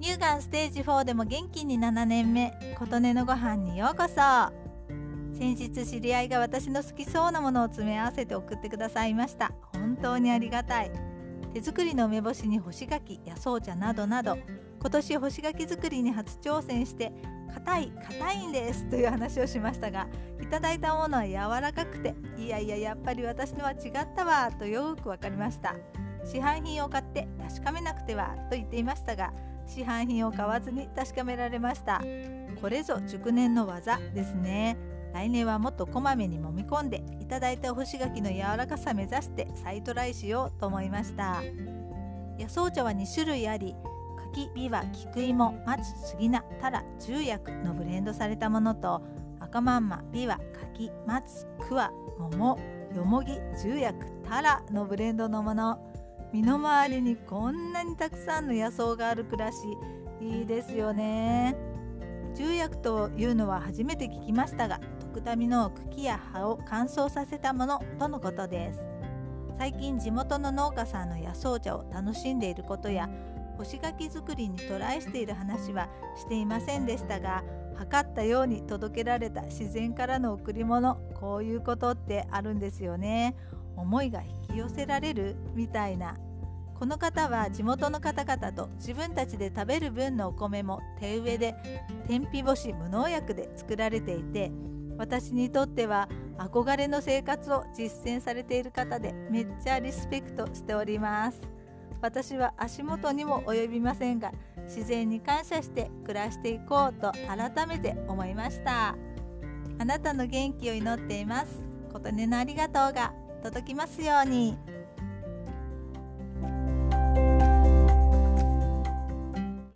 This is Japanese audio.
乳がんステージ4でも元気に7年目琴音のご飯にようこそ。先日知り合いが私の好きそうなものを詰め合わせて送ってくださいました。本当にありがたい。手作りの梅干しに干し柿やそう茶などなど今年干し柿作りに初挑戦して硬い硬いんですという話をしましたがいただいたものは柔らかくていやいややっぱり私のは違ったわとよく分かりました。市販品を買って確かめなくてはと言っていましたが市販品を買わずに確かめられました。これぞ熟年の技ですね。来年はもっとこまめに揉み込んでいただいた干し柿の柔らかさ目指して再トライしようと思いました。野草茶は2種類あり柿ビワ菊芋松杉菜タラ重薬のブレンドされたものと赤まんまビワ柿松桑桃よもぎ重薬タラのブレンドのもの。身の回りにこんなにたくさんの野草がある暮らしいいですよね。重薬というのは初めて聞きましたが徳民の茎や葉を乾燥させたものとのことです。最近地元の農家さんの野草茶を楽しんでいることや干し柿作りにトライしている話はしていませんでしたが測ったように届けられた自然からの贈り物こういうことってあるんですよね。思いが引き寄せられるみたいな。この方は地元の方々と自分たちで食べる分のお米も手植えで天日干し無農薬で作られていて私にとっては憧れの生活を実践されている方でめっちゃリスペクトしております。私は足元にも及びませんが自然に感謝して暮らしていこうと改めて思いました。あなたの元気を祈っています。琴音のありがとうが。届きますように。